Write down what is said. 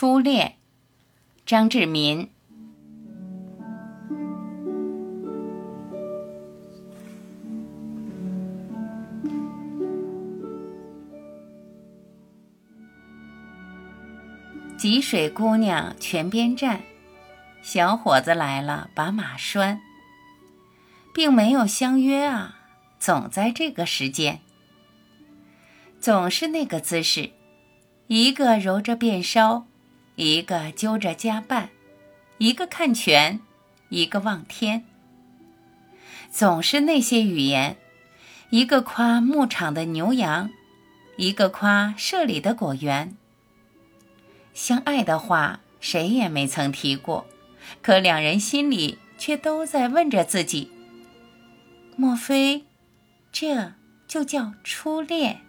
初恋，张志民。吉水姑娘泉边站，小伙子来了把马拴，并没有相约啊，总在这个时间，总是那个姿势，一个揉着便梢，一个揪着夹绊，一个看泉，一个望天，总是那些语言，一个夸牧场的牛羊，一个夸社里的果园。相爱的话，谁也没曾提过，可两人心里却都在问着自己：莫非，这就叫初恋？